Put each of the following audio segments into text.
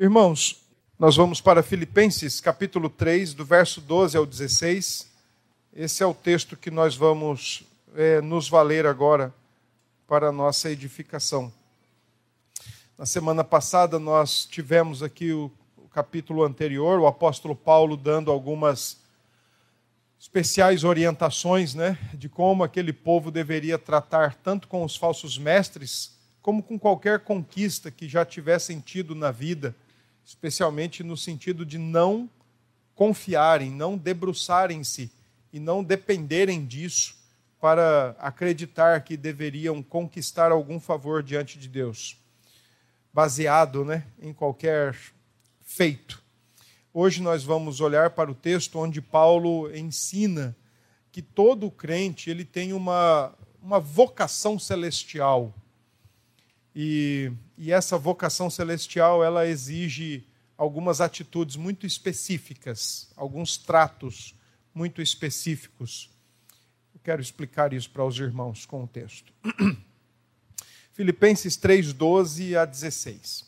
Irmãos, nós vamos para Filipenses capítulo 3, do verso 12 ao 16. Esse é o texto que nós vamos é, nos valer agora para a nossa edificação. Na semana passada nós tivemos aqui o, o capítulo anterior, o apóstolo Paulo dando algumas especiais orientações né, de como aquele povo deveria tratar tanto com os falsos mestres, como com qualquer conquista que já tivessem tido na vida especialmente no sentido de não confiarem, não debruçarem-se e não dependerem disso para acreditar que deveriam conquistar algum favor diante de Deus, baseado né, em qualquer feito. Hoje nós vamos olhar para o texto onde Paulo ensina que todo crente ele tem uma, uma vocação celestial. E, e essa vocação celestial ela exige algumas atitudes muito específicas, alguns tratos muito específicos. Eu quero explicar isso para os irmãos com o texto. Filipenses 3, 12 a 16.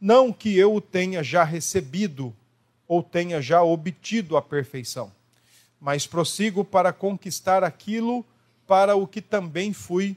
Não que eu o tenha já recebido ou tenha já obtido a perfeição, mas prossigo para conquistar aquilo para o que também fui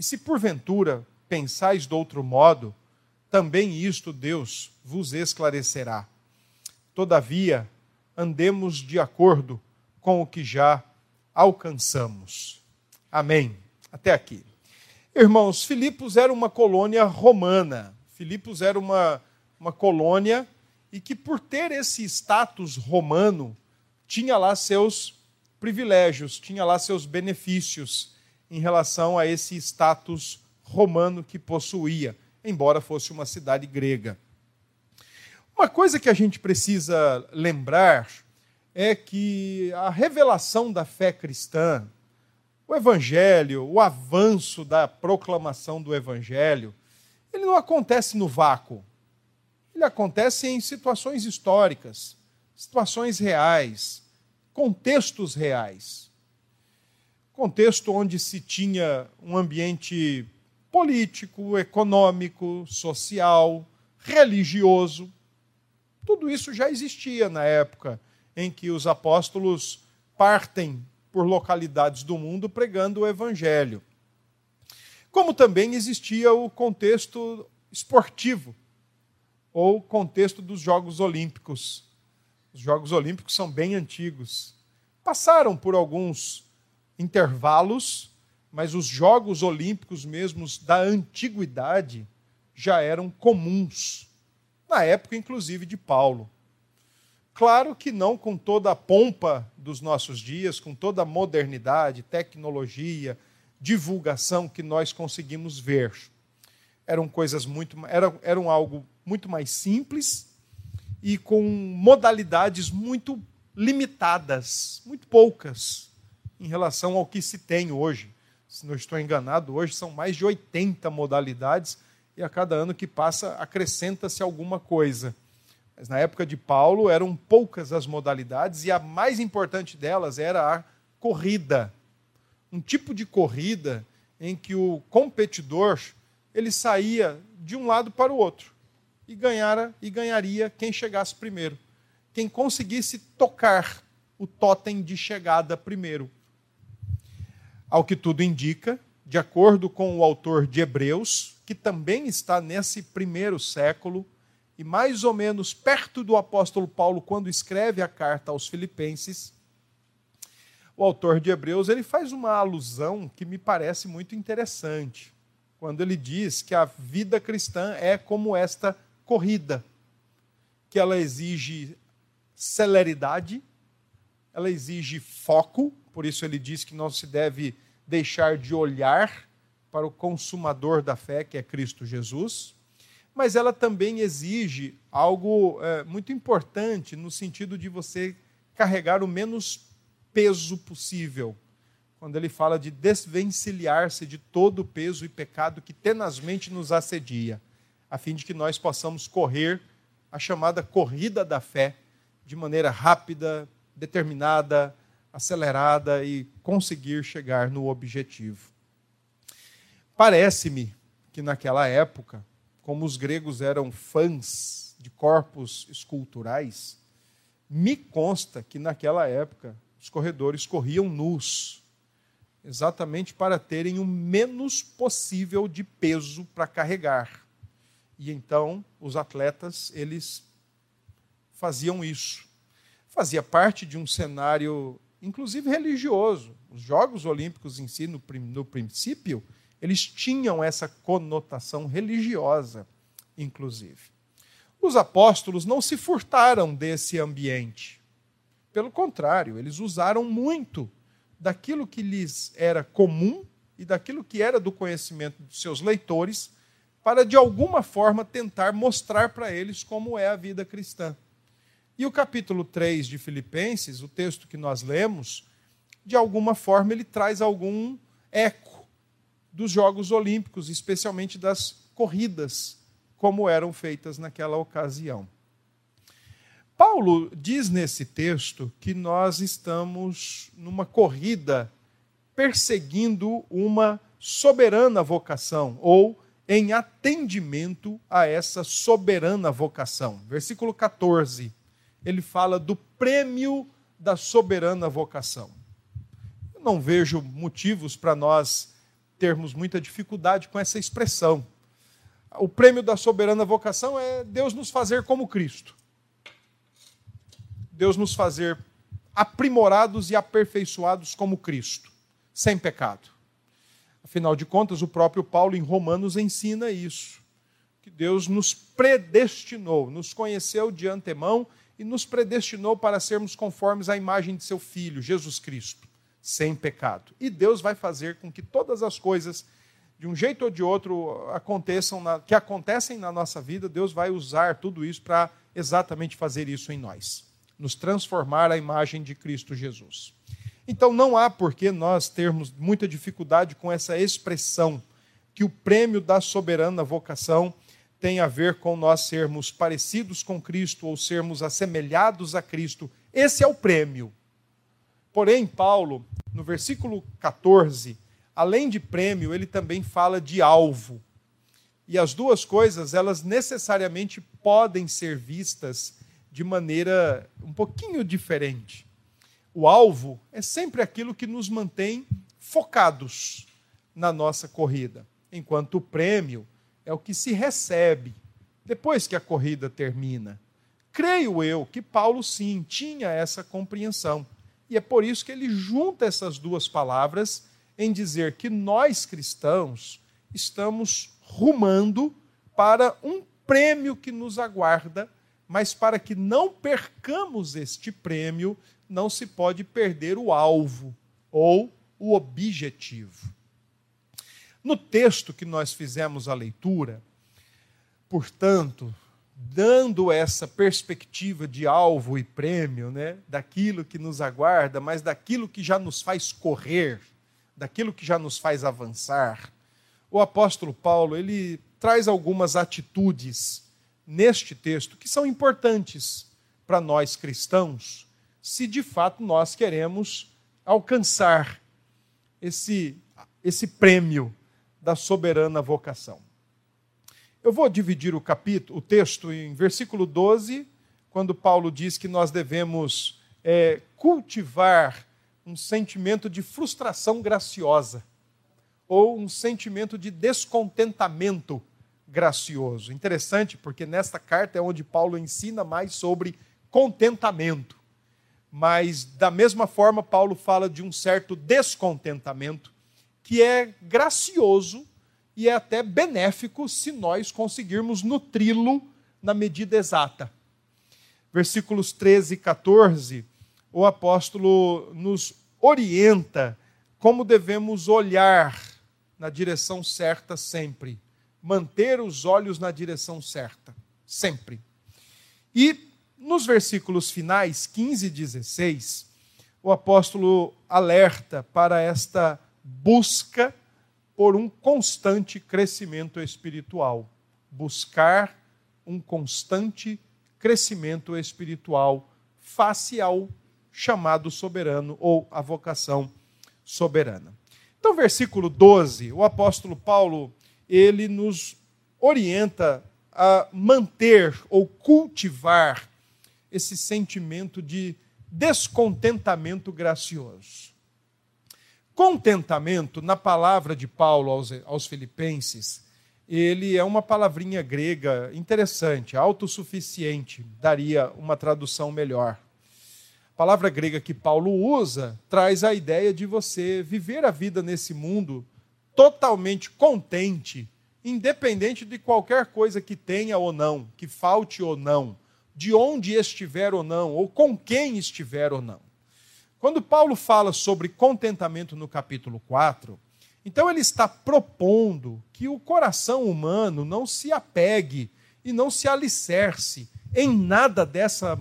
E se porventura pensais de outro modo, também isto Deus vos esclarecerá. Todavia, andemos de acordo com o que já alcançamos. Amém. Até aqui. Irmãos, Filipos era uma colônia romana. Filipos era uma, uma colônia e que, por ter esse status romano, tinha lá seus privilégios, tinha lá seus benefícios em relação a esse status romano que possuía, embora fosse uma cidade grega. Uma coisa que a gente precisa lembrar é que a revelação da fé cristã, o evangelho, o avanço da proclamação do evangelho, ele não acontece no vácuo. Ele acontece em situações históricas, situações reais, contextos reais. Contexto onde se tinha um ambiente político, econômico, social, religioso. Tudo isso já existia na época em que os apóstolos partem por localidades do mundo pregando o evangelho. Como também existia o contexto esportivo, ou contexto dos Jogos Olímpicos. Os Jogos Olímpicos são bem antigos. Passaram por alguns intervalos mas os Jogos Olímpicos mesmos da antiguidade já eram comuns, na época inclusive de Paulo. Claro que não com toda a pompa dos nossos dias, com toda a modernidade, tecnologia, divulgação que nós conseguimos ver. Eram coisas muito eram, eram algo muito mais simples e com modalidades muito limitadas, muito poucas em relação ao que se tem hoje se não estou enganado, hoje são mais de 80 modalidades e a cada ano que passa acrescenta-se alguma coisa. Mas na época de Paulo eram poucas as modalidades e a mais importante delas era a corrida. Um tipo de corrida em que o competidor ele saía de um lado para o outro e ganhara e ganharia quem chegasse primeiro. Quem conseguisse tocar o totem de chegada primeiro. Ao que tudo indica, de acordo com o autor de Hebreus, que também está nesse primeiro século, e mais ou menos perto do apóstolo Paulo, quando escreve a carta aos Filipenses, o autor de Hebreus ele faz uma alusão que me parece muito interessante, quando ele diz que a vida cristã é como esta corrida, que ela exige celeridade, ela exige foco, por isso ele diz que não se deve deixar de olhar para o consumador da fé, que é Cristo Jesus. mas ela também exige algo é, muito importante no sentido de você carregar o menos peso possível. Quando ele fala de desvencilhar-se de todo o peso e pecado que tenazmente nos assedia, a fim de que nós possamos correr a chamada corrida da fé de maneira rápida, determinada, acelerada e conseguir chegar no objetivo. Parece-me que naquela época, como os gregos eram fãs de corpos esculturais, me consta que naquela época os corredores corriam nus, exatamente para terem o menos possível de peso para carregar. E então os atletas, eles faziam isso. Fazia parte de um cenário, inclusive religioso. Os Jogos Olímpicos em si, no, no princípio, eles tinham essa conotação religiosa, inclusive. Os apóstolos não se furtaram desse ambiente. Pelo contrário, eles usaram muito daquilo que lhes era comum e daquilo que era do conhecimento de seus leitores para de alguma forma tentar mostrar para eles como é a vida cristã. E o capítulo 3 de Filipenses, o texto que nós lemos, de alguma forma ele traz algum eco dos Jogos Olímpicos, especialmente das corridas, como eram feitas naquela ocasião. Paulo diz nesse texto que nós estamos numa corrida perseguindo uma soberana vocação, ou em atendimento a essa soberana vocação. Versículo 14, ele fala do prêmio da soberana vocação. Eu não vejo motivos para nós termos muita dificuldade com essa expressão. O prêmio da soberana vocação é Deus nos fazer como Cristo. Deus nos fazer aprimorados e aperfeiçoados como Cristo, sem pecado. Afinal de contas, o próprio Paulo em Romanos ensina isso. Que Deus nos predestinou, nos conheceu de antemão e nos predestinou para sermos conformes à imagem de seu Filho, Jesus Cristo, sem pecado. E Deus vai fazer com que todas as coisas, de um jeito ou de outro, aconteçam na, que acontecem na nossa vida, Deus vai usar tudo isso para exatamente fazer isso em nós nos transformar à imagem de Cristo Jesus. Então não há por que nós termos muita dificuldade com essa expressão que o prêmio da soberana vocação tem a ver com nós sermos parecidos com Cristo ou sermos assemelhados a Cristo. Esse é o prêmio. Porém, Paulo, no versículo 14, além de prêmio, ele também fala de alvo. E as duas coisas, elas necessariamente podem ser vistas de maneira um pouquinho diferente. O alvo é sempre aquilo que nos mantém focados na nossa corrida, enquanto o prêmio é o que se recebe depois que a corrida termina. Creio eu que Paulo sim tinha essa compreensão. E é por isso que ele junta essas duas palavras em dizer que nós cristãos estamos rumando para um prêmio que nos aguarda, mas para que não percamos este prêmio, não se pode perder o alvo ou o objetivo. No texto que nós fizemos a leitura, portanto, dando essa perspectiva de alvo e prêmio, né, daquilo que nos aguarda, mas daquilo que já nos faz correr, daquilo que já nos faz avançar, o apóstolo Paulo ele traz algumas atitudes neste texto que são importantes para nós cristãos se de fato nós queremos alcançar esse, esse prêmio da soberana vocação. Eu vou dividir o capítulo, o texto em versículo 12, quando Paulo diz que nós devemos é, cultivar um sentimento de frustração graciosa ou um sentimento de descontentamento gracioso. Interessante, porque nesta carta é onde Paulo ensina mais sobre contentamento. Mas, da mesma forma, Paulo fala de um certo descontentamento, que é gracioso e é até benéfico se nós conseguirmos nutri-lo na medida exata. Versículos 13 e 14, o apóstolo nos orienta como devemos olhar na direção certa sempre, manter os olhos na direção certa, sempre. E nos versículos finais, 15 e 16, o apóstolo alerta para esta busca por um constante crescimento espiritual. Buscar um constante crescimento espiritual face ao chamado soberano ou a vocação soberana. Então, versículo 12, o apóstolo Paulo, ele nos orienta a manter ou cultivar esse sentimento de descontentamento gracioso. Contentamento, na palavra de Paulo aos, aos Filipenses, ele é uma palavrinha grega interessante, autossuficiente, daria uma tradução melhor. A palavra grega que Paulo usa traz a ideia de você viver a vida nesse mundo totalmente contente, independente de qualquer coisa que tenha ou não, que falte ou não, de onde estiver ou não, ou com quem estiver ou não. Quando Paulo fala sobre contentamento no capítulo 4, então ele está propondo que o coração humano não se apegue e não se alicerce em nada dessa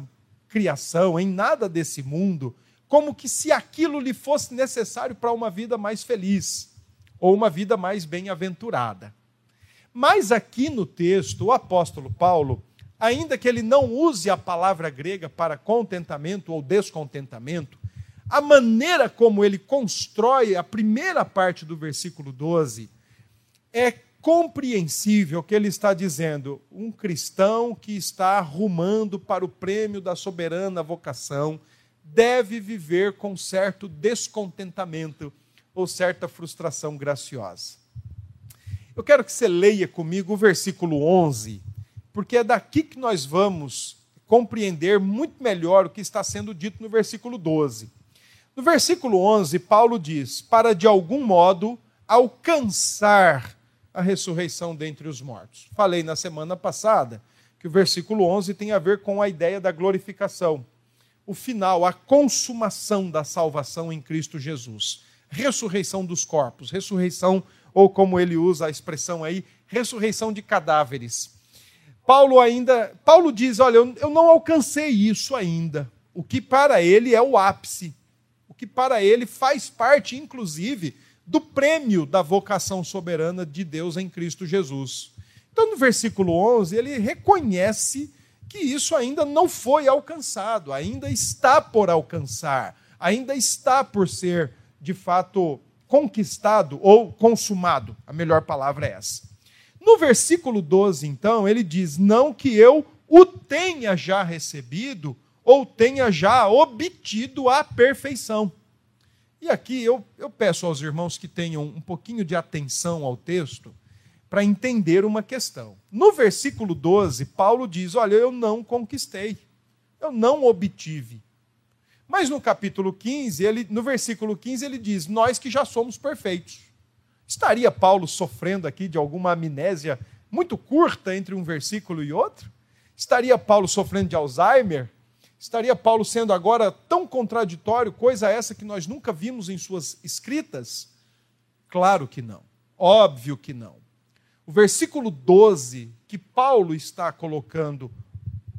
criação, em nada desse mundo, como que se aquilo lhe fosse necessário para uma vida mais feliz ou uma vida mais bem-aventurada. Mas aqui no texto, o apóstolo Paulo, ainda que ele não use a palavra grega para contentamento ou descontentamento, a maneira como ele constrói a primeira parte do versículo 12 é compreensível que ele está dizendo: um cristão que está arrumando para o prêmio da soberana vocação deve viver com certo descontentamento ou certa frustração graciosa. Eu quero que você leia comigo o versículo 11, porque é daqui que nós vamos compreender muito melhor o que está sendo dito no versículo 12. No versículo 11, Paulo diz: para de algum modo alcançar a ressurreição dentre os mortos. Falei na semana passada que o versículo 11 tem a ver com a ideia da glorificação, o final, a consumação da salvação em Cristo Jesus. Ressurreição dos corpos, ressurreição, ou como ele usa a expressão aí, ressurreição de cadáveres. Paulo ainda, Paulo diz, olha, eu, eu não alcancei isso ainda. O que para ele é o ápice que para ele faz parte, inclusive, do prêmio da vocação soberana de Deus em Cristo Jesus. Então, no versículo 11, ele reconhece que isso ainda não foi alcançado, ainda está por alcançar, ainda está por ser, de fato, conquistado ou consumado. A melhor palavra é essa. No versículo 12, então, ele diz: Não que eu o tenha já recebido ou tenha já obtido a perfeição. E aqui eu, eu peço aos irmãos que tenham um pouquinho de atenção ao texto para entender uma questão. No versículo 12, Paulo diz: Olha, eu não conquistei, eu não obtive. Mas no capítulo 15, ele, no versículo 15, ele diz: Nós que já somos perfeitos. Estaria Paulo sofrendo aqui de alguma amnésia muito curta entre um versículo e outro? Estaria Paulo sofrendo de Alzheimer? Estaria Paulo sendo agora tão contraditório, coisa essa que nós nunca vimos em suas escritas? Claro que não. Óbvio que não. O versículo 12 que Paulo está colocando,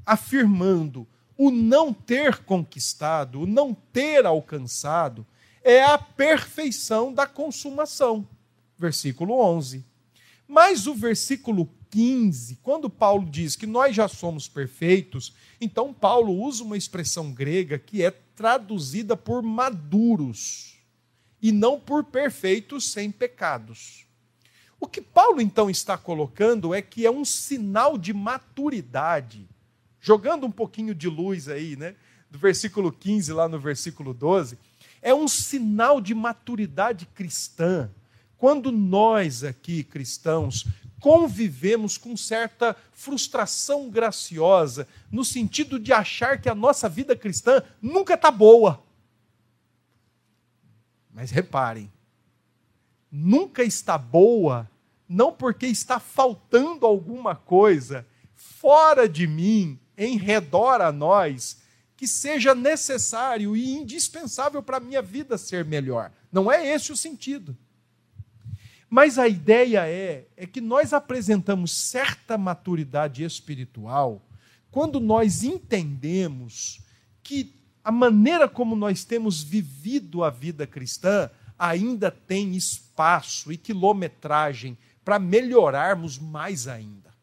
afirmando o não ter conquistado, o não ter alcançado, é a perfeição da consumação. Versículo 11. Mas o versículo 15, quando Paulo diz que nós já somos perfeitos, então Paulo usa uma expressão grega que é traduzida por maduros e não por perfeitos sem pecados. O que Paulo então está colocando é que é um sinal de maturidade. Jogando um pouquinho de luz aí, né? Do versículo 15 lá no versículo 12, é um sinal de maturidade cristã. Quando nós aqui, cristãos, convivemos com certa frustração graciosa, no sentido de achar que a nossa vida cristã nunca está boa. Mas reparem, nunca está boa, não porque está faltando alguma coisa fora de mim, em redor a nós, que seja necessário e indispensável para a minha vida ser melhor. Não é esse o sentido. Mas a ideia é, é que nós apresentamos certa maturidade espiritual quando nós entendemos que a maneira como nós temos vivido a vida cristã ainda tem espaço e quilometragem para melhorarmos mais ainda.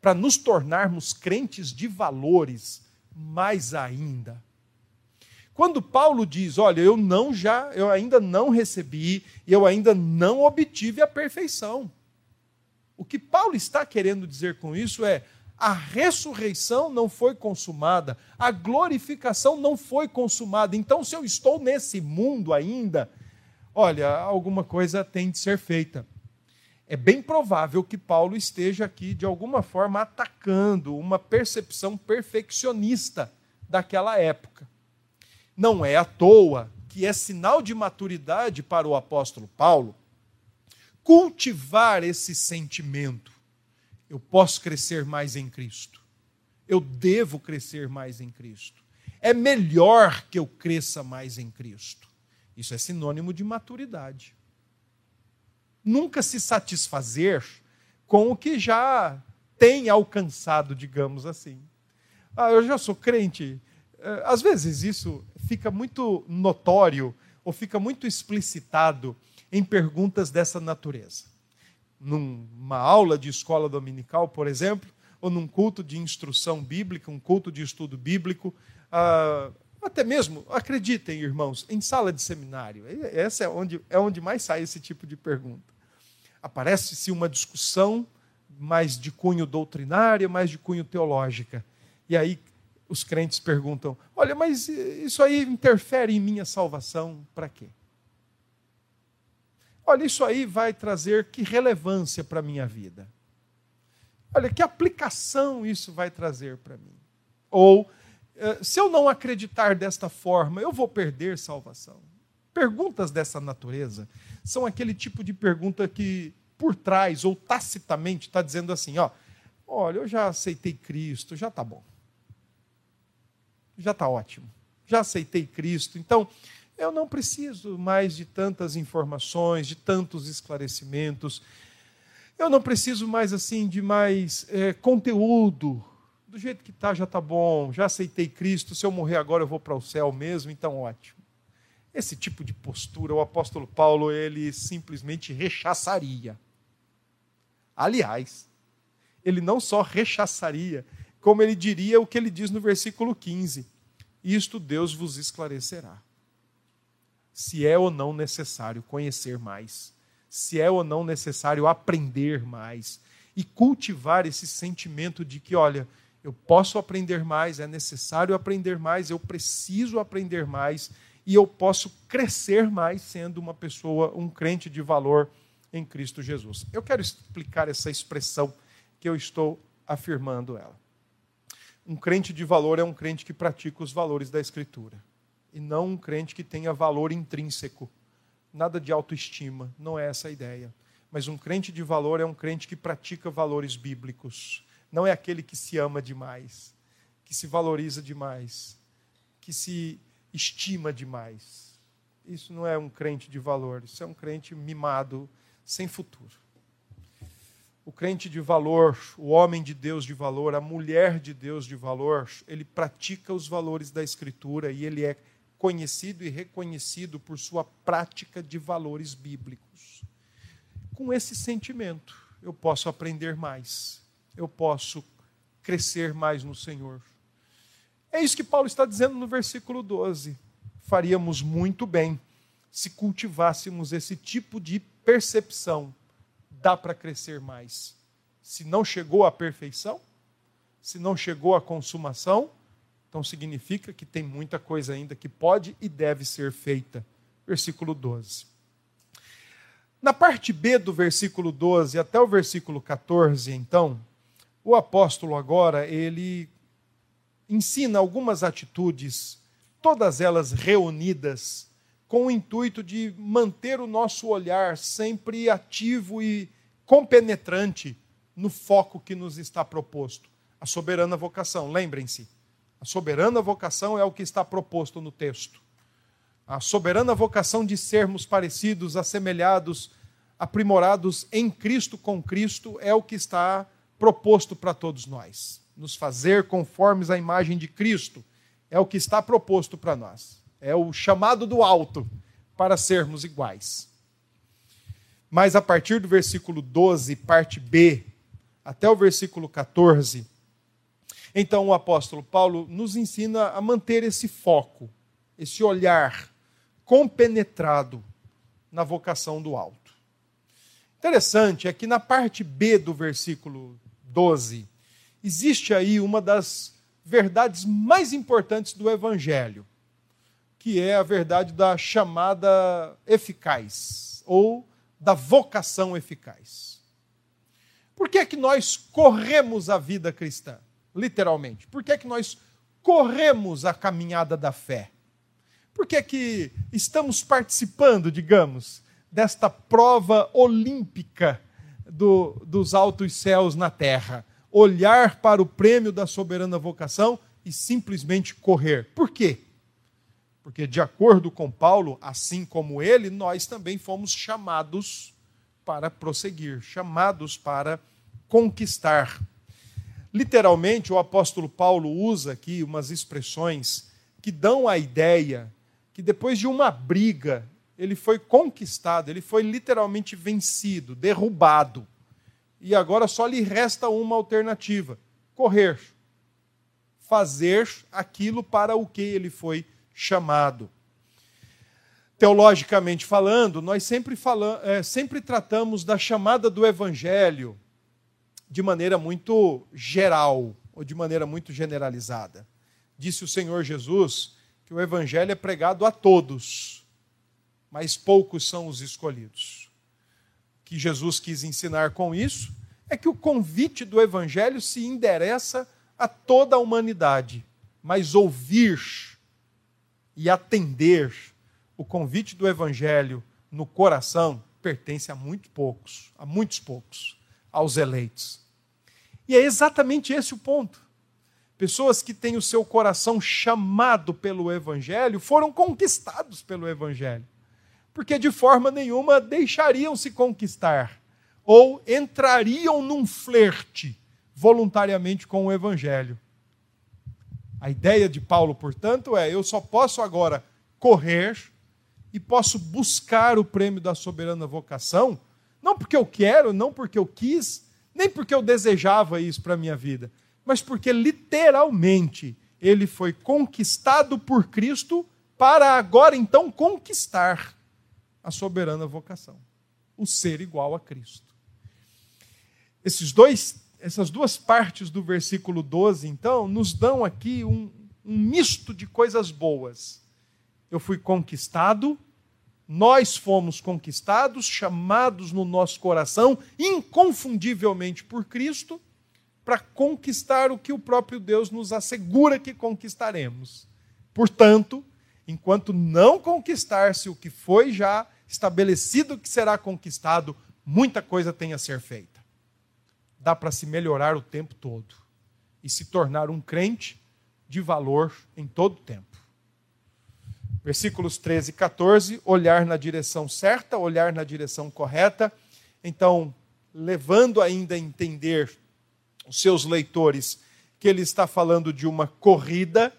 Para nos tornarmos crentes de valores mais ainda. Quando Paulo diz, olha, eu não já, eu ainda não recebi, eu ainda não obtive a perfeição. O que Paulo está querendo dizer com isso é: a ressurreição não foi consumada, a glorificação não foi consumada. Então, se eu estou nesse mundo ainda, olha, alguma coisa tem de ser feita. É bem provável que Paulo esteja aqui, de alguma forma, atacando uma percepção perfeccionista daquela época. Não é à toa que é sinal de maturidade para o apóstolo Paulo cultivar esse sentimento. Eu posso crescer mais em Cristo. Eu devo crescer mais em Cristo. É melhor que eu cresça mais em Cristo. Isso é sinônimo de maturidade. Nunca se satisfazer com o que já tem alcançado, digamos assim. Ah, eu já sou crente. É, às vezes isso fica muito notório ou fica muito explicitado em perguntas dessa natureza. Numa aula de escola dominical, por exemplo, ou num culto de instrução bíblica, um culto de estudo bíblico, ah, até mesmo, acreditem, irmãos, em sala de seminário. Essa é onde, é onde mais sai esse tipo de pergunta. Aparece-se uma discussão mais de cunho doutrinária, mais de cunho teológica. E aí os crentes perguntam: olha, mas isso aí interfere em minha salvação para quê? Olha, isso aí vai trazer que relevância para a minha vida? Olha, que aplicação isso vai trazer para mim? Ou, eh, se eu não acreditar desta forma, eu vou perder salvação? Perguntas dessa natureza são aquele tipo de pergunta que, por trás ou tacitamente, está dizendo assim: ó, olha, eu já aceitei Cristo, já está bom já está ótimo. Já aceitei Cristo. Então, eu não preciso mais de tantas informações, de tantos esclarecimentos. Eu não preciso mais assim de mais é, conteúdo. Do jeito que está, já está bom. Já aceitei Cristo. Se eu morrer agora, eu vou para o céu mesmo. Então, ótimo. Esse tipo de postura, o apóstolo Paulo, ele simplesmente rechaçaria. Aliás, ele não só rechaçaria, como ele diria o que ele diz no versículo 15: Isto Deus vos esclarecerá. Se é ou não necessário conhecer mais, se é ou não necessário aprender mais e cultivar esse sentimento de que, olha, eu posso aprender mais, é necessário aprender mais, eu preciso aprender mais e eu posso crescer mais sendo uma pessoa, um crente de valor em Cristo Jesus. Eu quero explicar essa expressão que eu estou afirmando ela. Um crente de valor é um crente que pratica os valores da Escritura. E não um crente que tenha valor intrínseco. Nada de autoestima, não é essa a ideia. Mas um crente de valor é um crente que pratica valores bíblicos. Não é aquele que se ama demais, que se valoriza demais, que se estima demais. Isso não é um crente de valor, isso é um crente mimado, sem futuro o crente de valor, o homem de Deus de valor, a mulher de Deus de valor, ele pratica os valores da Escritura e ele é conhecido e reconhecido por sua prática de valores bíblicos. Com esse sentimento, eu posso aprender mais, eu posso crescer mais no Senhor. É isso que Paulo está dizendo no versículo 12. Faríamos muito bem se cultivássemos esse tipo de percepção dá para crescer mais. Se não chegou à perfeição, se não chegou à consumação, então significa que tem muita coisa ainda que pode e deve ser feita. Versículo 12. Na parte B do versículo 12 até o versículo 14, então, o apóstolo agora, ele ensina algumas atitudes, todas elas reunidas com o intuito de manter o nosso olhar sempre ativo e compenetrante no foco que nos está proposto. A soberana vocação, lembrem-se, a soberana vocação é o que está proposto no texto. A soberana vocação de sermos parecidos, assemelhados aprimorados em Cristo, com Cristo, é o que está proposto para todos nós. Nos fazer conformes à imagem de Cristo é o que está proposto para nós. É o chamado do alto para sermos iguais. Mas a partir do versículo 12, parte B, até o versículo 14, então o apóstolo Paulo nos ensina a manter esse foco, esse olhar compenetrado na vocação do alto. Interessante é que na parte B do versículo 12, existe aí uma das verdades mais importantes do evangelho, que é a verdade da chamada eficaz ou da vocação eficaz. Por que é que nós corremos a vida cristã? Literalmente. Por que é que nós corremos a caminhada da fé? Por que é que estamos participando, digamos, desta prova olímpica do, dos altos céus na terra? Olhar para o prêmio da soberana vocação e simplesmente correr. Por quê? Porque, de acordo com Paulo, assim como ele, nós também fomos chamados para prosseguir, chamados para conquistar. Literalmente, o apóstolo Paulo usa aqui umas expressões que dão a ideia que depois de uma briga, ele foi conquistado, ele foi literalmente vencido, derrubado. E agora só lhe resta uma alternativa: correr. Fazer aquilo para o que ele foi chamado. Teologicamente falando, nós sempre, falamos, é, sempre tratamos da chamada do Evangelho de maneira muito geral, ou de maneira muito generalizada. Disse o Senhor Jesus que o Evangelho é pregado a todos, mas poucos são os escolhidos. O que Jesus quis ensinar com isso é que o convite do Evangelho se endereça a toda a humanidade, mas ouvir e atender o convite do Evangelho no coração pertence a muito poucos, a muitos poucos, aos eleitos. E é exatamente esse o ponto. Pessoas que têm o seu coração chamado pelo Evangelho foram conquistados pelo Evangelho, porque de forma nenhuma deixariam se conquistar ou entrariam num flerte voluntariamente com o Evangelho. A ideia de Paulo, portanto, é: eu só posso agora correr e posso buscar o prêmio da soberana vocação, não porque eu quero, não porque eu quis, nem porque eu desejava isso para a minha vida, mas porque literalmente ele foi conquistado por Cristo para agora então conquistar a soberana vocação, o ser igual a Cristo. Esses dois, essas duas partes do versículo 12, então, nos dão aqui um, um misto de coisas boas. Eu fui conquistado nós fomos conquistados, chamados no nosso coração, inconfundivelmente por Cristo, para conquistar o que o próprio Deus nos assegura que conquistaremos. Portanto, enquanto não conquistar-se o que foi já estabelecido que será conquistado, muita coisa tem a ser feita. Dá para se melhorar o tempo todo e se tornar um crente de valor em todo o tempo. Versículos 13 e 14, olhar na direção certa, olhar na direção correta. Então, levando ainda a entender os seus leitores que ele está falando de uma corrida,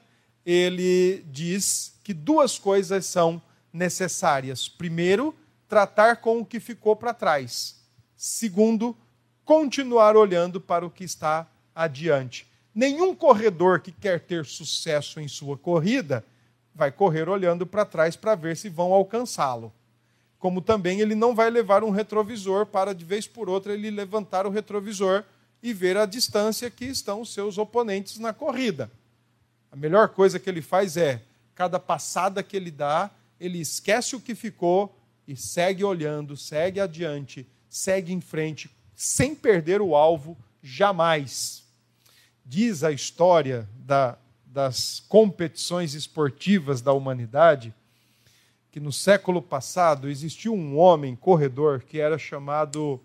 ele diz que duas coisas são necessárias. Primeiro, tratar com o que ficou para trás. Segundo, continuar olhando para o que está adiante. Nenhum corredor que quer ter sucesso em sua corrida vai correr olhando para trás para ver se vão alcançá-lo. Como também ele não vai levar um retrovisor para, de vez por outra, ele levantar o retrovisor e ver a distância que estão os seus oponentes na corrida. A melhor coisa que ele faz é, cada passada que ele dá, ele esquece o que ficou e segue olhando, segue adiante, segue em frente, sem perder o alvo jamais. Diz a história da das competições esportivas da humanidade, que no século passado existiu um homem corredor que era chamado,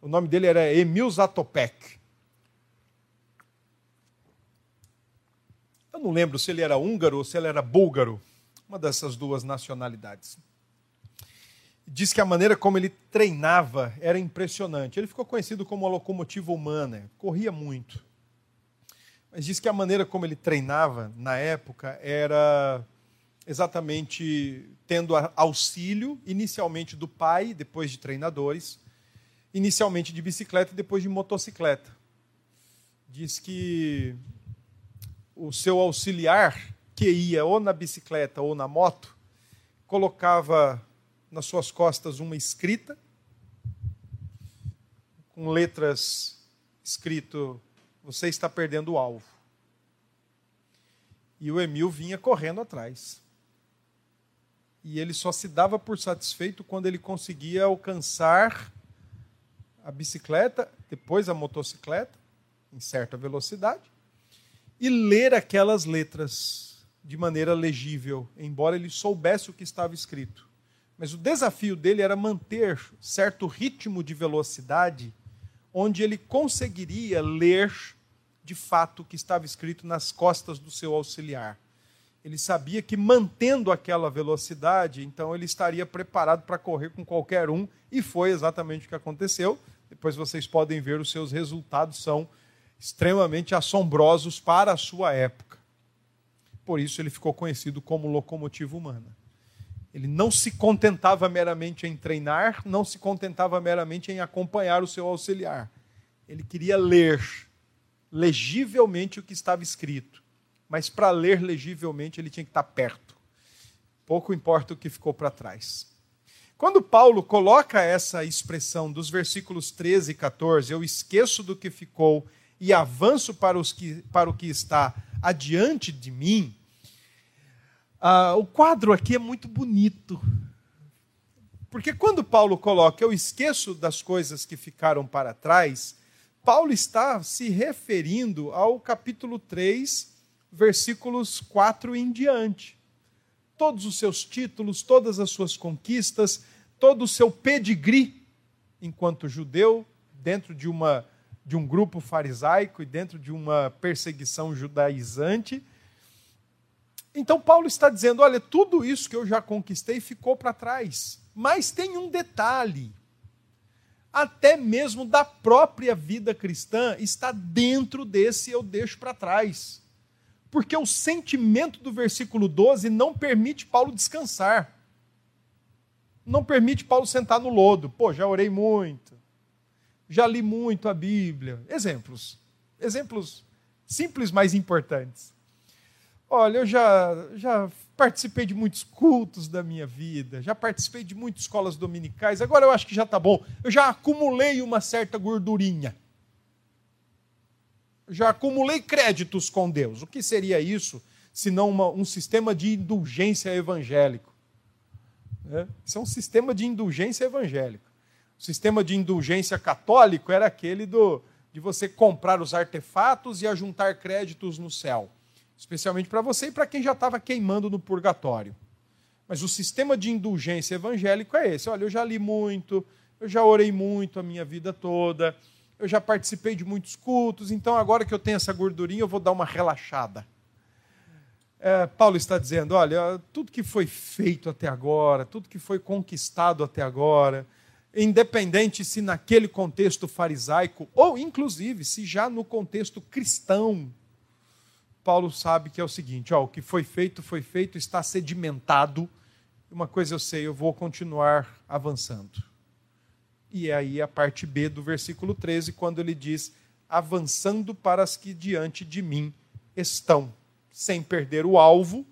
o nome dele era Emil Zatopek. Eu não lembro se ele era húngaro ou se ele era búlgaro, uma dessas duas nacionalidades. Diz que a maneira como ele treinava era impressionante. Ele ficou conhecido como a locomotiva humana, corria muito. Mas diz que a maneira como ele treinava na época era exatamente tendo auxílio, inicialmente do pai, depois de treinadores, inicialmente de bicicleta e depois de motocicleta. Diz que o seu auxiliar, que ia ou na bicicleta ou na moto, colocava nas suas costas uma escrita, com letras escrito você está perdendo o alvo. E o Emil vinha correndo atrás. E ele só se dava por satisfeito quando ele conseguia alcançar a bicicleta, depois a motocicleta, em certa velocidade, e ler aquelas letras de maneira legível, embora ele soubesse o que estava escrito. Mas o desafio dele era manter certo ritmo de velocidade onde ele conseguiria ler de fato o que estava escrito nas costas do seu auxiliar. Ele sabia que mantendo aquela velocidade, então ele estaria preparado para correr com qualquer um, e foi exatamente o que aconteceu. Depois vocês podem ver os seus resultados são extremamente assombrosos para a sua época. Por isso ele ficou conhecido como locomotiva humana. Ele não se contentava meramente em treinar, não se contentava meramente em acompanhar o seu auxiliar. Ele queria ler legivelmente o que estava escrito. Mas para ler legivelmente ele tinha que estar perto. Pouco importa o que ficou para trás. Quando Paulo coloca essa expressão dos versículos 13 e 14, eu esqueço do que ficou e avanço para, os que, para o que está adiante de mim, ah, o quadro aqui é muito bonito. Porque quando Paulo coloca eu esqueço das coisas que ficaram para trás, Paulo está se referindo ao capítulo 3, versículos 4 em diante. Todos os seus títulos, todas as suas conquistas, todo o seu pedigree enquanto judeu, dentro de, uma, de um grupo farisaico e dentro de uma perseguição judaizante, então Paulo está dizendo: olha, tudo isso que eu já conquistei ficou para trás. Mas tem um detalhe. Até mesmo da própria vida cristã está dentro desse eu deixo para trás. Porque o sentimento do versículo 12 não permite Paulo descansar. Não permite Paulo sentar no lodo. Pô, já orei muito. Já li muito a Bíblia. Exemplos. Exemplos simples, mas importantes. Olha, eu já, já participei de muitos cultos da minha vida, já participei de muitas escolas dominicais, agora eu acho que já está bom. Eu já acumulei uma certa gordurinha. Já acumulei créditos com Deus. O que seria isso, se não um sistema de indulgência evangélico? É, isso é um sistema de indulgência evangélica. O sistema de indulgência católico era aquele do, de você comprar os artefatos e ajuntar créditos no céu especialmente para você e para quem já estava queimando no purgatório. Mas o sistema de indulgência evangélico é esse: olha, eu já li muito, eu já orei muito a minha vida toda, eu já participei de muitos cultos, então agora que eu tenho essa gordurinha, eu vou dar uma relaxada. É, Paulo está dizendo: olha, tudo que foi feito até agora, tudo que foi conquistado até agora, independente se naquele contexto farisaico, ou inclusive se já no contexto cristão, Paulo sabe que é o seguinte: ó, o que foi feito, foi feito, está sedimentado. Uma coisa eu sei, eu vou continuar avançando. E é aí a parte B do versículo 13, quando ele diz: avançando para as que diante de mim estão, sem perder o alvo,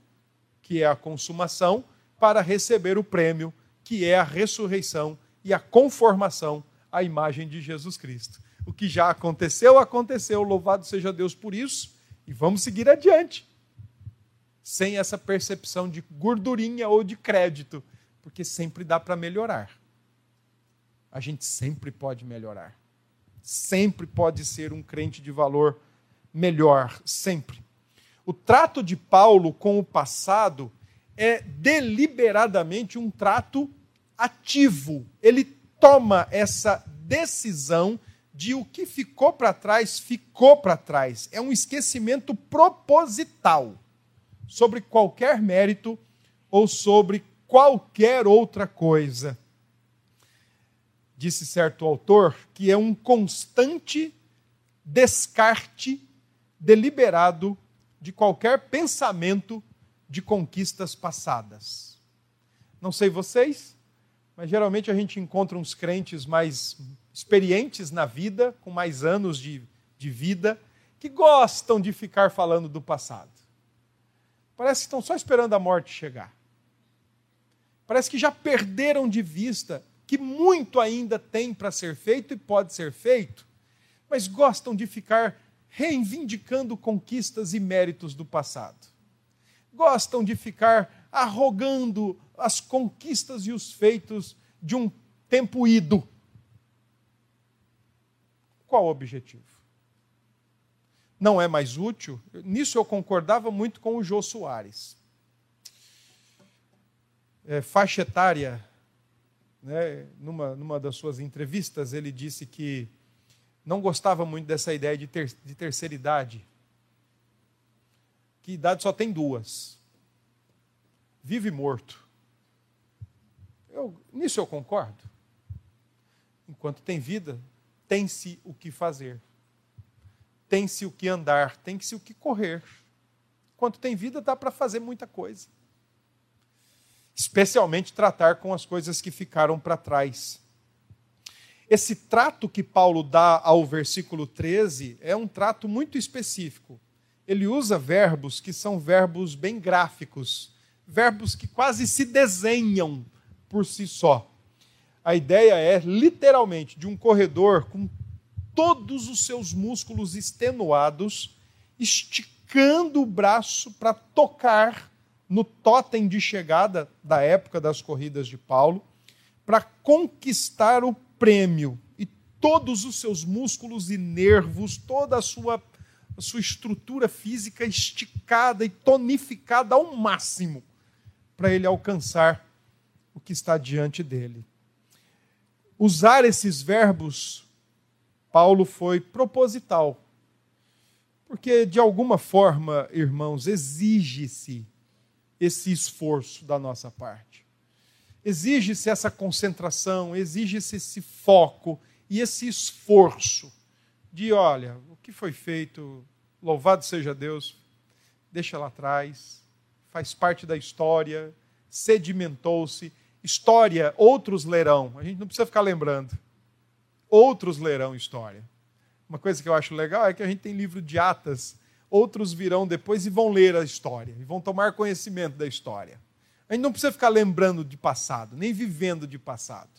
que é a consumação, para receber o prêmio, que é a ressurreição e a conformação à imagem de Jesus Cristo. O que já aconteceu, aconteceu, louvado seja Deus por isso e vamos seguir adiante. Sem essa percepção de gordurinha ou de crédito, porque sempre dá para melhorar. A gente sempre pode melhorar. Sempre pode ser um crente de valor melhor, sempre. O trato de Paulo com o passado é deliberadamente um trato ativo. Ele toma essa decisão de o que ficou para trás, ficou para trás. É um esquecimento proposital sobre qualquer mérito ou sobre qualquer outra coisa. disse certo autor, que é um constante descarte deliberado de qualquer pensamento de conquistas passadas. Não sei vocês, mas geralmente a gente encontra uns crentes mais experientes na vida, com mais anos de, de vida, que gostam de ficar falando do passado. Parece que estão só esperando a morte chegar. Parece que já perderam de vista que muito ainda tem para ser feito e pode ser feito, mas gostam de ficar reivindicando conquistas e méritos do passado. Gostam de ficar arrogando as conquistas e os feitos de um tempo ido. Qual o objetivo? Não é mais útil? Nisso eu concordava muito com o Jô Soares. É, faixa etária, né, numa, numa das suas entrevistas, ele disse que não gostava muito dessa ideia de, ter, de terceira idade. Que idade só tem duas: vivo e morto. Eu, nisso eu concordo. Enquanto tem vida, tem-se o que fazer, tem-se o que andar, tem-se o que correr. Enquanto tem vida, dá para fazer muita coisa. Especialmente tratar com as coisas que ficaram para trás. Esse trato que Paulo dá ao versículo 13 é um trato muito específico. Ele usa verbos que são verbos bem gráficos, verbos que quase se desenham por si só. A ideia é, literalmente, de um corredor com todos os seus músculos extenuados, esticando o braço para tocar no totem de chegada da época das corridas de Paulo, para conquistar o prêmio e todos os seus músculos e nervos, toda a sua, a sua estrutura física esticada e tonificada ao máximo para ele alcançar o que está diante dele. Usar esses verbos, Paulo foi proposital, porque de alguma forma, irmãos, exige-se esse esforço da nossa parte. Exige-se essa concentração, exige-se esse foco e esse esforço de, olha, o que foi feito, louvado seja Deus, deixa lá atrás, faz parte da história, sedimentou-se. História, outros lerão, a gente não precisa ficar lembrando. Outros lerão história. Uma coisa que eu acho legal é que a gente tem livro de atas, outros virão depois e vão ler a história, e vão tomar conhecimento da história. A gente não precisa ficar lembrando de passado, nem vivendo de passado.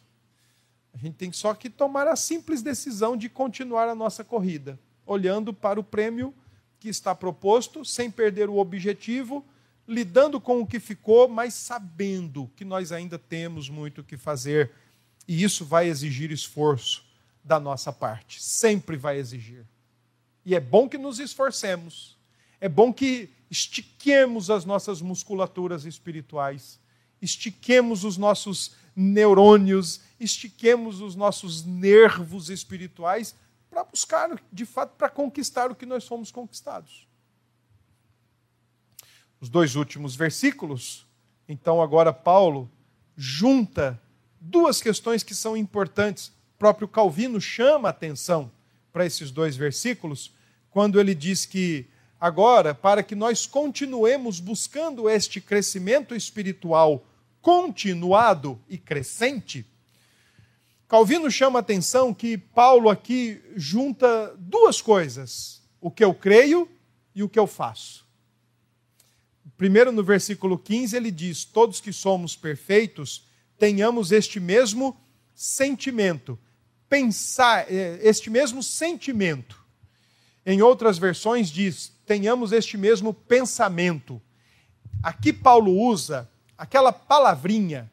A gente tem só que tomar a simples decisão de continuar a nossa corrida, olhando para o prêmio que está proposto, sem perder o objetivo, lidando com o que ficou, mas sabendo que nós ainda temos muito o que fazer. E isso vai exigir esforço da nossa parte, sempre vai exigir. E é bom que nos esforcemos, é bom que estiquemos as nossas musculaturas espirituais, estiquemos os nossos neurônios, estiquemos os nossos nervos espirituais para buscar, de fato, para conquistar o que nós fomos conquistados. Os dois últimos versículos, então agora Paulo junta duas questões que são importantes. O próprio Calvino chama a atenção para esses dois versículos, quando ele diz que agora, para que nós continuemos buscando este crescimento espiritual continuado e crescente, Calvino chama a atenção que Paulo aqui junta duas coisas: o que eu creio e o que eu faço. Primeiro, no versículo 15, ele diz: Todos que somos perfeitos, tenhamos este mesmo sentimento, pensar, eh, este mesmo sentimento. Em outras versões diz: tenhamos este mesmo pensamento. Aqui Paulo usa aquela palavrinha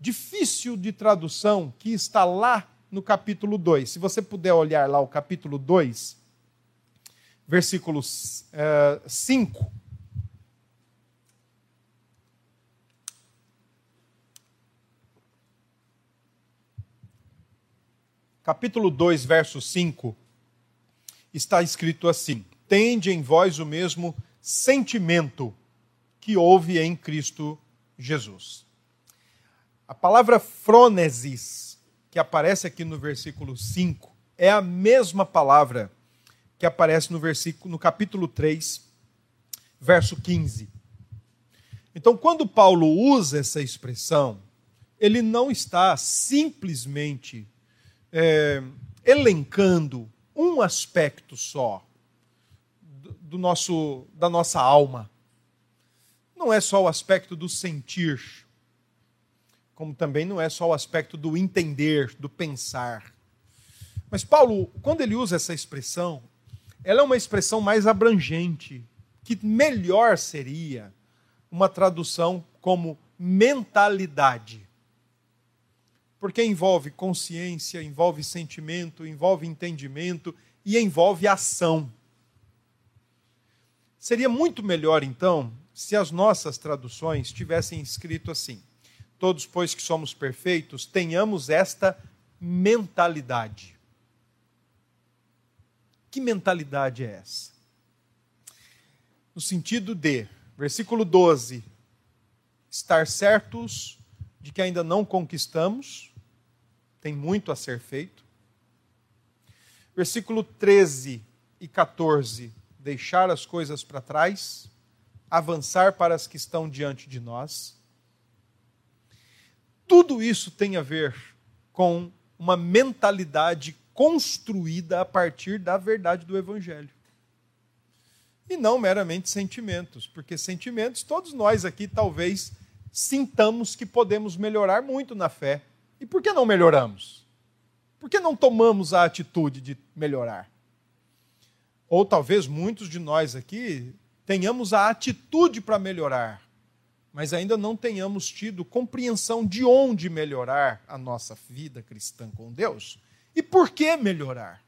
difícil de tradução que está lá no capítulo 2. Se você puder olhar lá o capítulo 2, versículo 5. Uh, capítulo 2, verso 5, está escrito assim: tende em vós o mesmo sentimento que houve em Cristo Jesus. A palavra frônesis que aparece aqui no versículo 5 é a mesma palavra que aparece no versículo no capítulo 3, verso 15. Então, quando Paulo usa essa expressão, ele não está simplesmente é, elencando um aspecto só do, nosso, da nossa alma. Não é só o aspecto do sentir, como também não é só o aspecto do entender, do pensar. Mas Paulo, quando ele usa essa expressão, ela é uma expressão mais abrangente, que melhor seria uma tradução como mentalidade. Porque envolve consciência, envolve sentimento, envolve entendimento e envolve ação. Seria muito melhor, então, se as nossas traduções tivessem escrito assim: Todos, pois que somos perfeitos, tenhamos esta mentalidade. Que mentalidade é essa? No sentido de, versículo 12, estar certos de que ainda não conquistamos, tem muito a ser feito. Versículo 13 e 14, deixar as coisas para trás, avançar para as que estão diante de nós. Tudo isso tem a ver com uma mentalidade construída a partir da verdade do Evangelho. E não meramente sentimentos, porque sentimentos, todos nós aqui talvez sintamos que podemos melhorar muito na fé. E por que não melhoramos? Por que não tomamos a atitude de melhorar? Ou talvez muitos de nós aqui tenhamos a atitude para melhorar, mas ainda não tenhamos tido compreensão de onde melhorar a nossa vida cristã com Deus. E por que melhorar?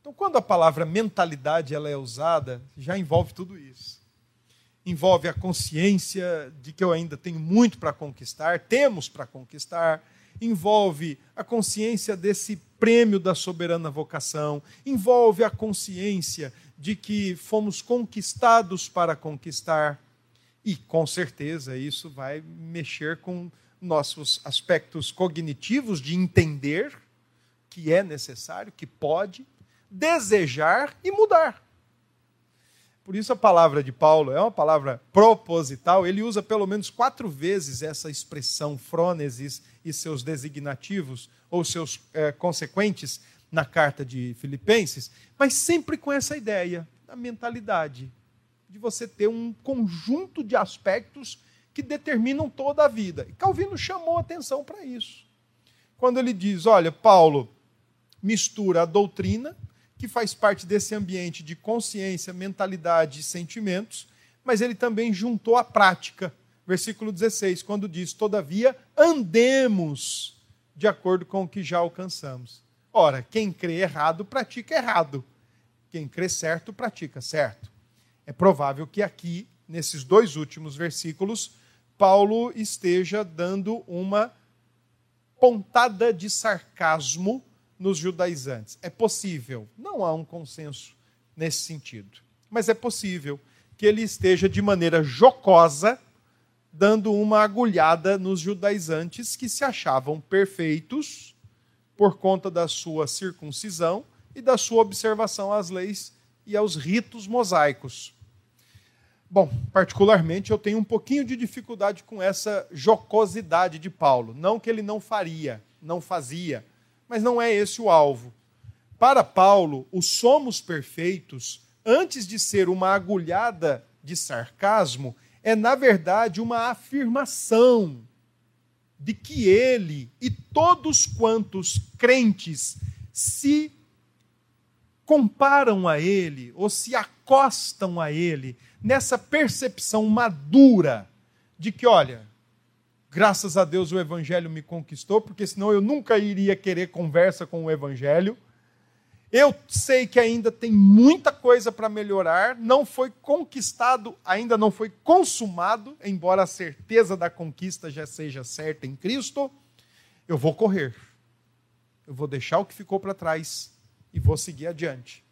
Então, quando a palavra mentalidade ela é usada, já envolve tudo isso. Envolve a consciência de que eu ainda tenho muito para conquistar, temos para conquistar, envolve a consciência desse prêmio da soberana vocação, envolve a consciência de que fomos conquistados para conquistar. E com certeza isso vai mexer com nossos aspectos cognitivos de entender que é necessário, que pode, desejar e mudar. Por isso a palavra de Paulo é uma palavra proposital, ele usa pelo menos quatro vezes essa expressão frônesis e seus designativos, ou seus é, consequentes, na carta de Filipenses, mas sempre com essa ideia da mentalidade, de você ter um conjunto de aspectos que determinam toda a vida. E Calvino chamou atenção para isso. Quando ele diz: Olha, Paulo, mistura a doutrina, que faz parte desse ambiente de consciência, mentalidade e sentimentos, mas ele também juntou a prática. Versículo 16, quando diz: Todavia, andemos de acordo com o que já alcançamos. Ora, quem crê errado, pratica errado. Quem crê certo, pratica certo. É provável que aqui, nesses dois últimos versículos, Paulo esteja dando uma pontada de sarcasmo nos judaizantes. É possível, não há um consenso nesse sentido, mas é possível que ele esteja de maneira jocosa dando uma agulhada nos judaizantes que se achavam perfeitos por conta da sua circuncisão e da sua observação às leis e aos ritos mosaicos. Bom, particularmente eu tenho um pouquinho de dificuldade com essa jocosidade de Paulo. Não que ele não faria, não fazia, mas não é esse o alvo. Para Paulo, o somos perfeitos, antes de ser uma agulhada de sarcasmo, é na verdade uma afirmação de que ele e todos quantos crentes se comparam a ele ou se acostam a ele nessa percepção madura de que, olha, Graças a Deus o Evangelho me conquistou, porque senão eu nunca iria querer conversa com o Evangelho. Eu sei que ainda tem muita coisa para melhorar, não foi conquistado, ainda não foi consumado, embora a certeza da conquista já seja certa em Cristo. Eu vou correr, eu vou deixar o que ficou para trás e vou seguir adiante.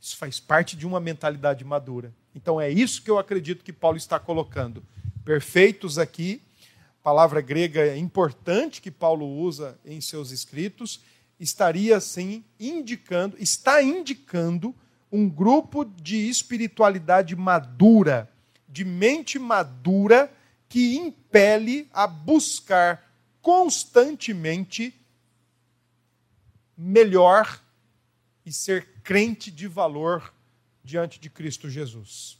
Isso faz parte de uma mentalidade madura. Então é isso que eu acredito que Paulo está colocando. Perfeitos aqui palavra grega importante que Paulo usa em seus escritos, estaria assim indicando, está indicando um grupo de espiritualidade madura, de mente madura, que impele a buscar constantemente melhor e ser crente de valor diante de Cristo Jesus.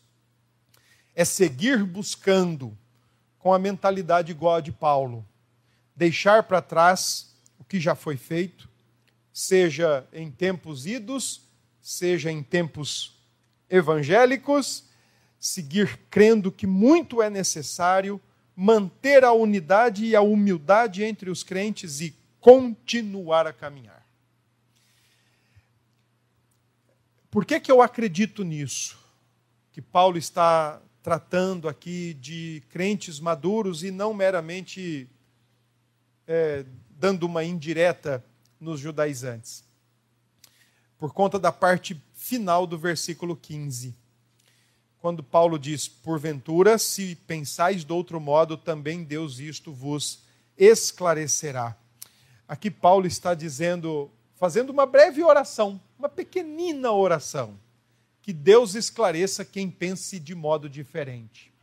É seguir buscando com a mentalidade igual a de Paulo, deixar para trás o que já foi feito, seja em tempos idos, seja em tempos evangélicos, seguir crendo que muito é necessário manter a unidade e a humildade entre os crentes e continuar a caminhar. Por que, que eu acredito nisso? Que Paulo está tratando aqui de crentes maduros e não meramente é, dando uma indireta nos judaizantes. Por conta da parte final do versículo 15. Quando Paulo diz: Porventura, se pensais de outro modo, também Deus isto vos esclarecerá. Aqui Paulo está dizendo, fazendo uma breve oração, uma pequenina oração que Deus esclareça quem pense de modo diferente.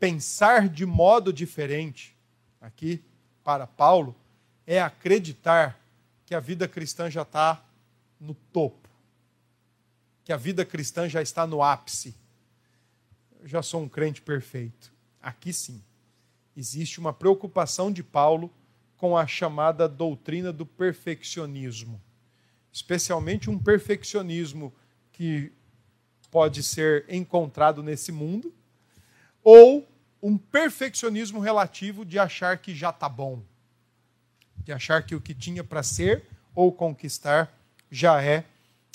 Pensar de modo diferente, aqui, para Paulo, é acreditar que a vida cristã já está no topo, que a vida cristã já está no ápice. Eu já sou um crente perfeito. Aqui sim, existe uma preocupação de Paulo com a chamada doutrina do perfeccionismo, especialmente um perfeccionismo que pode ser encontrado nesse mundo, ou um perfeccionismo relativo de achar que já está bom, de achar que o que tinha para ser ou conquistar já é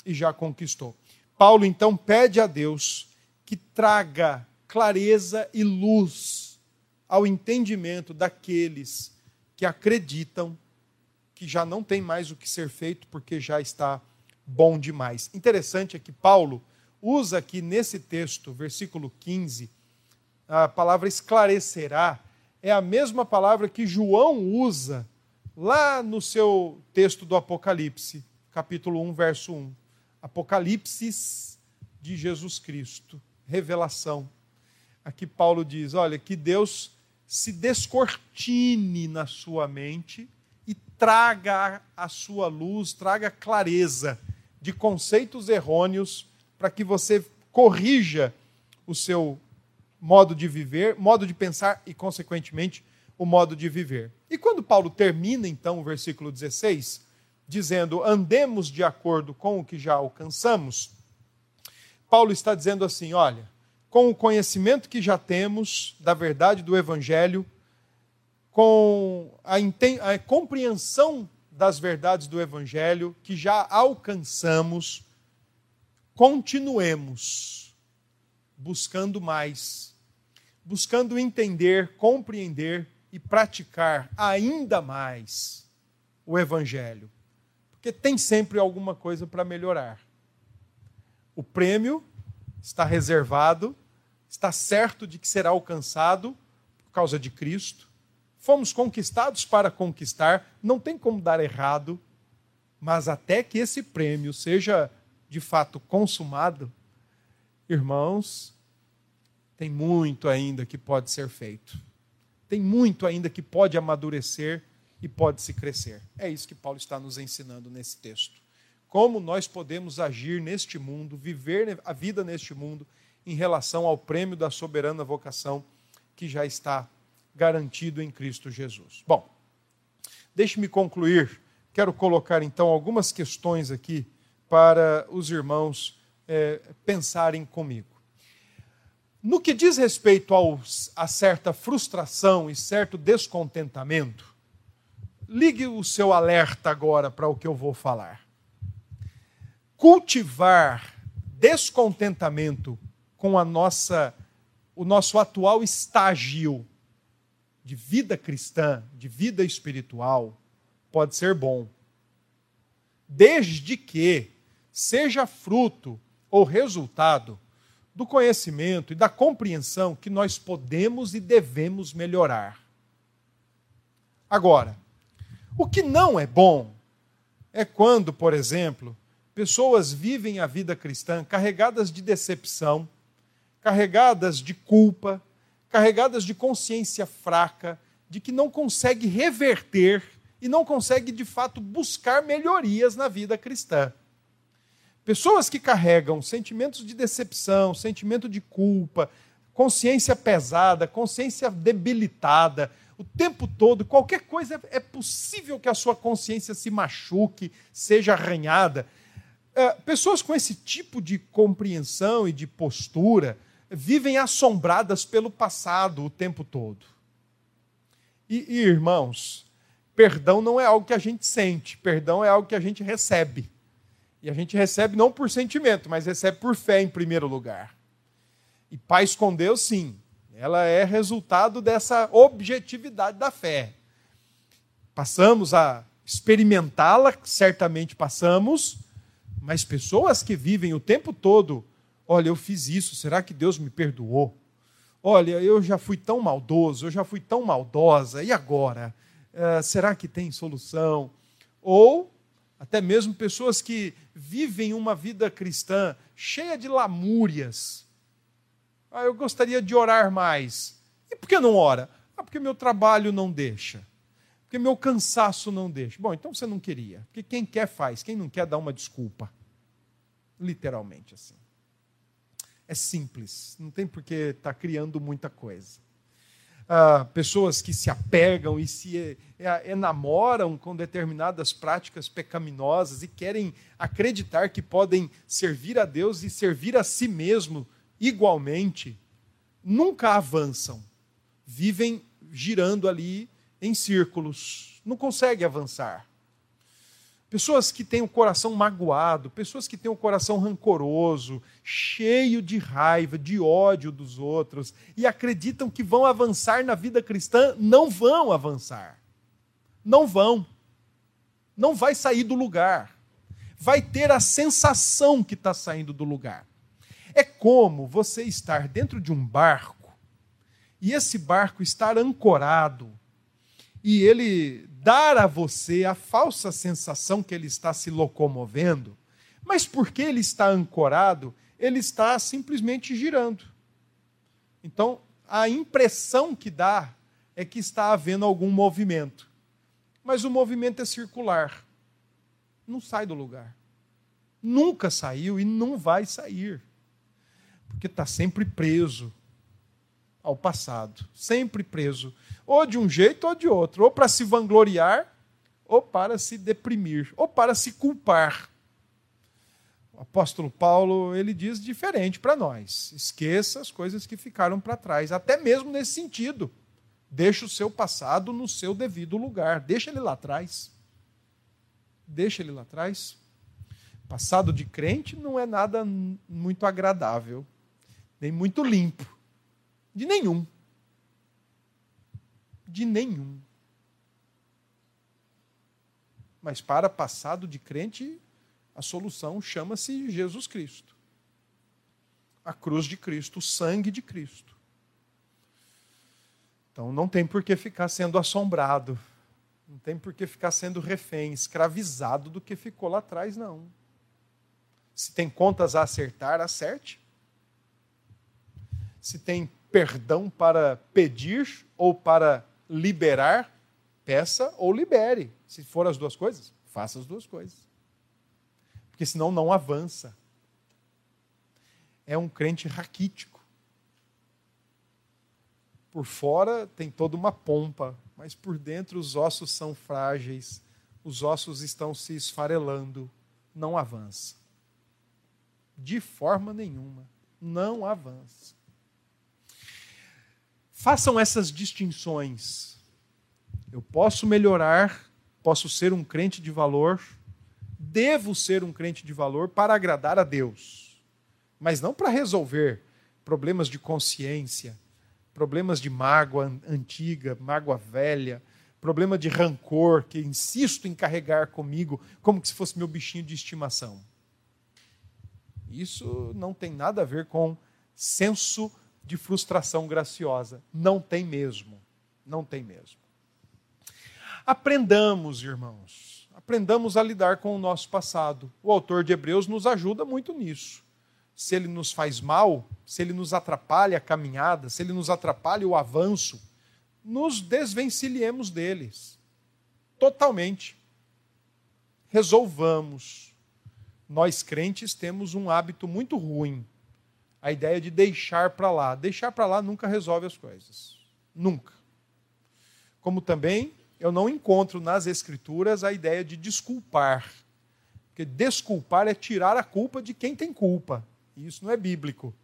e já conquistou. Paulo então pede a Deus que traga clareza e luz ao entendimento daqueles que acreditam que já não tem mais o que ser feito porque já está bom demais. Interessante é que Paulo usa aqui nesse texto, versículo 15, a palavra esclarecerá, é a mesma palavra que João usa lá no seu texto do Apocalipse, capítulo 1, verso 1. Apocalipse de Jesus Cristo, revelação. Aqui Paulo diz: olha, que Deus se descortine na sua mente e traga a sua luz, traga clareza de conceitos errôneos para que você corrija o seu modo de viver, modo de pensar e, consequentemente, o modo de viver. E quando Paulo termina, então, o versículo 16, dizendo: andemos de acordo com o que já alcançamos, Paulo está dizendo assim: olha, com o conhecimento que já temos da verdade do Evangelho, com a, a compreensão das verdades do Evangelho que já alcançamos, continuemos buscando mais, buscando entender, compreender e praticar ainda mais o Evangelho. Porque tem sempre alguma coisa para melhorar. O prêmio está reservado, está certo de que será alcançado por causa de Cristo. Fomos conquistados para conquistar, não tem como dar errado, mas até que esse prêmio seja de fato consumado, irmãos, tem muito ainda que pode ser feito. Tem muito ainda que pode amadurecer e pode se crescer. É isso que Paulo está nos ensinando nesse texto. Como nós podemos agir neste mundo, viver a vida neste mundo, em relação ao prêmio da soberana vocação que já está garantido em Cristo Jesus. Bom, deixe-me concluir. Quero colocar então algumas questões aqui para os irmãos é, pensarem comigo. No que diz respeito ao, a certa frustração e certo descontentamento, ligue o seu alerta agora para o que eu vou falar. Cultivar descontentamento com a nossa o nosso atual estágio de vida cristã, de vida espiritual, pode ser bom. Desde que seja fruto ou resultado do conhecimento e da compreensão que nós podemos e devemos melhorar. Agora, o que não é bom é quando, por exemplo, pessoas vivem a vida cristã carregadas de decepção, carregadas de culpa, carregadas de consciência fraca, de que não consegue reverter e não consegue de fato buscar melhorias na vida cristã. Pessoas que carregam sentimentos de decepção, sentimento de culpa, consciência pesada, consciência debilitada, o tempo todo, qualquer coisa é possível que a sua consciência se machuque, seja arranhada. É, pessoas com esse tipo de compreensão e de postura vivem assombradas pelo passado o tempo todo. E, e, irmãos, perdão não é algo que a gente sente, perdão é algo que a gente recebe. E a gente recebe não por sentimento, mas recebe por fé em primeiro lugar. E paz com Deus, sim, ela é resultado dessa objetividade da fé. Passamos a experimentá-la, certamente passamos, mas pessoas que vivem o tempo todo, olha, eu fiz isso, será que Deus me perdoou? Olha, eu já fui tão maldoso, eu já fui tão maldosa, e agora? Uh, será que tem solução? Ou até mesmo pessoas que vivem uma vida cristã cheia de lamúrias. Ah, eu gostaria de orar mais. E por que não ora? Ah, porque meu trabalho não deixa. Porque meu cansaço não deixa. Bom, então você não queria. Porque quem quer faz, quem não quer dá uma desculpa. Literalmente assim é simples, não tem por que estar tá criando muita coisa. Pessoas que se apegam e se enamoram com determinadas práticas pecaminosas e querem acreditar que podem servir a Deus e servir a si mesmo igualmente, nunca avançam. Vivem girando ali em círculos, não conseguem avançar. Pessoas que têm o coração magoado, pessoas que têm o coração rancoroso, cheio de raiva, de ódio dos outros, e acreditam que vão avançar na vida cristã, não vão avançar. Não vão. Não vai sair do lugar. Vai ter a sensação que está saindo do lugar. É como você estar dentro de um barco e esse barco estar ancorado e ele dar a você a falsa sensação que ele está se locomovendo, mas porque ele está ancorado, ele está simplesmente girando. Então, a impressão que dá é que está havendo algum movimento. Mas o movimento é circular. Não sai do lugar. Nunca saiu e não vai sair. Porque está sempre preso ao passado, sempre preso, ou de um jeito ou de outro, ou para se vangloriar, ou para se deprimir, ou para se culpar. O apóstolo Paulo, ele diz diferente para nós. Esqueça as coisas que ficaram para trás, até mesmo nesse sentido. Deixa o seu passado no seu devido lugar, deixa ele lá atrás. Deixa ele lá atrás. Passado de crente não é nada muito agradável, nem muito limpo. De nenhum. De nenhum. Mas para passado de crente, a solução chama-se Jesus Cristo. A cruz de Cristo, o sangue de Cristo. Então não tem por que ficar sendo assombrado, não tem por que ficar sendo refém, escravizado do que ficou lá atrás, não. Se tem contas a acertar, acerte. Se tem perdão para pedir ou para liberar, peça ou libere. Se for as duas coisas, faça as duas coisas. Porque senão não avança. É um crente raquítico. Por fora tem toda uma pompa, mas por dentro os ossos são frágeis, os ossos estão se esfarelando, não avança. De forma nenhuma, não avança. Façam essas distinções. Eu posso melhorar, posso ser um crente de valor, devo ser um crente de valor para agradar a Deus, mas não para resolver problemas de consciência, problemas de mágoa antiga, mágoa velha, problema de rancor que insisto em carregar comigo como se fosse meu bichinho de estimação. Isso não tem nada a ver com senso de frustração graciosa. Não tem mesmo. Não tem mesmo. Aprendamos, irmãos, aprendamos a lidar com o nosso passado. O autor de Hebreus nos ajuda muito nisso. Se ele nos faz mal, se ele nos atrapalha a caminhada, se ele nos atrapalha o avanço, nos desvencilhemos deles. Totalmente. Resolvamos. Nós crentes temos um hábito muito ruim. A ideia de deixar para lá. Deixar para lá nunca resolve as coisas. Nunca. Como também eu não encontro nas Escrituras a ideia de desculpar. Porque desculpar é tirar a culpa de quem tem culpa. E isso não é bíblico.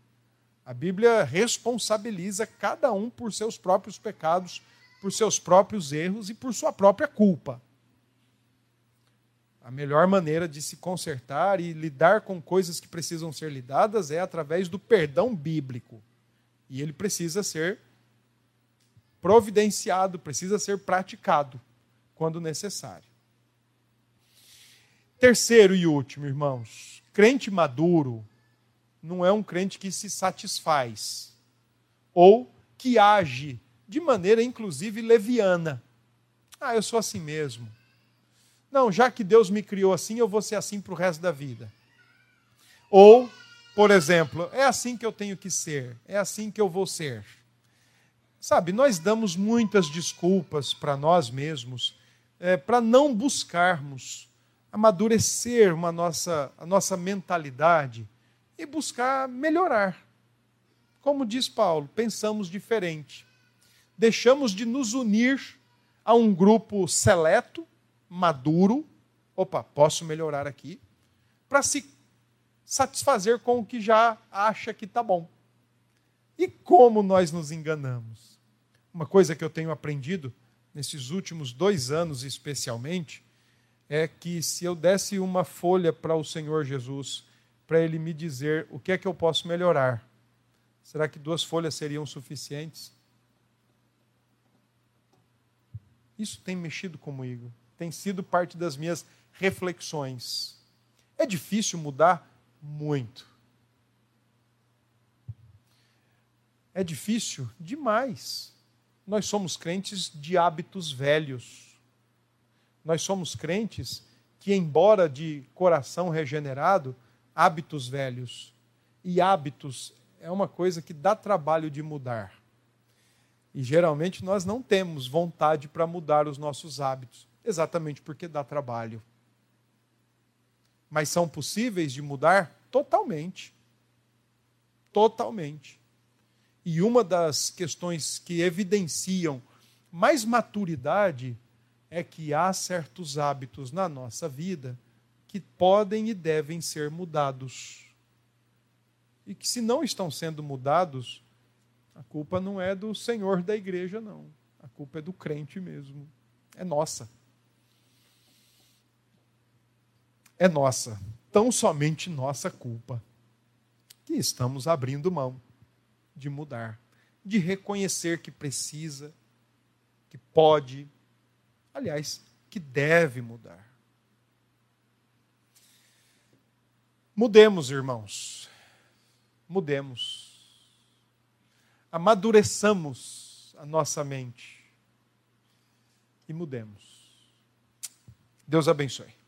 A Bíblia responsabiliza cada um por seus próprios pecados, por seus próprios erros e por sua própria culpa. A melhor maneira de se consertar e lidar com coisas que precisam ser lidadas é através do perdão bíblico. E ele precisa ser providenciado, precisa ser praticado quando necessário. Terceiro e último, irmãos, crente maduro não é um crente que se satisfaz ou que age de maneira inclusive leviana. Ah, eu sou assim mesmo. Não, já que Deus me criou assim, eu vou ser assim para o resto da vida. Ou, por exemplo, é assim que eu tenho que ser, é assim que eu vou ser. Sabe, nós damos muitas desculpas para nós mesmos é, para não buscarmos amadurecer uma nossa, a nossa mentalidade e buscar melhorar. Como diz Paulo, pensamos diferente. Deixamos de nos unir a um grupo seleto, maduro. Opa, posso melhorar aqui. Para se satisfazer com o que já acha que está bom. E como nós nos enganamos? Uma coisa que eu tenho aprendido nesses últimos dois anos, especialmente, é que se eu desse uma folha para o Senhor Jesus, para ele me dizer o que é que eu posso melhorar, será que duas folhas seriam suficientes? Isso tem mexido comigo, tem sido parte das minhas reflexões. É difícil mudar? Muito. É difícil demais. Nós somos crentes de hábitos velhos. Nós somos crentes que, embora de coração regenerado, hábitos velhos. E hábitos é uma coisa que dá trabalho de mudar. E geralmente nós não temos vontade para mudar os nossos hábitos, exatamente porque dá trabalho. Mas são possíveis de mudar totalmente. Totalmente. E uma das questões que evidenciam mais maturidade é que há certos hábitos na nossa vida que podem e devem ser mudados. E que, se não estão sendo mudados, a culpa não é do Senhor da igreja, não. A culpa é do crente mesmo. É nossa. É nossa. Tão somente nossa culpa. Que estamos abrindo mão de mudar, de reconhecer que precisa, que pode, aliás, que deve mudar. Mudemos, irmãos. Mudemos. Amadureçamos a nossa mente e mudemos. Deus abençoe.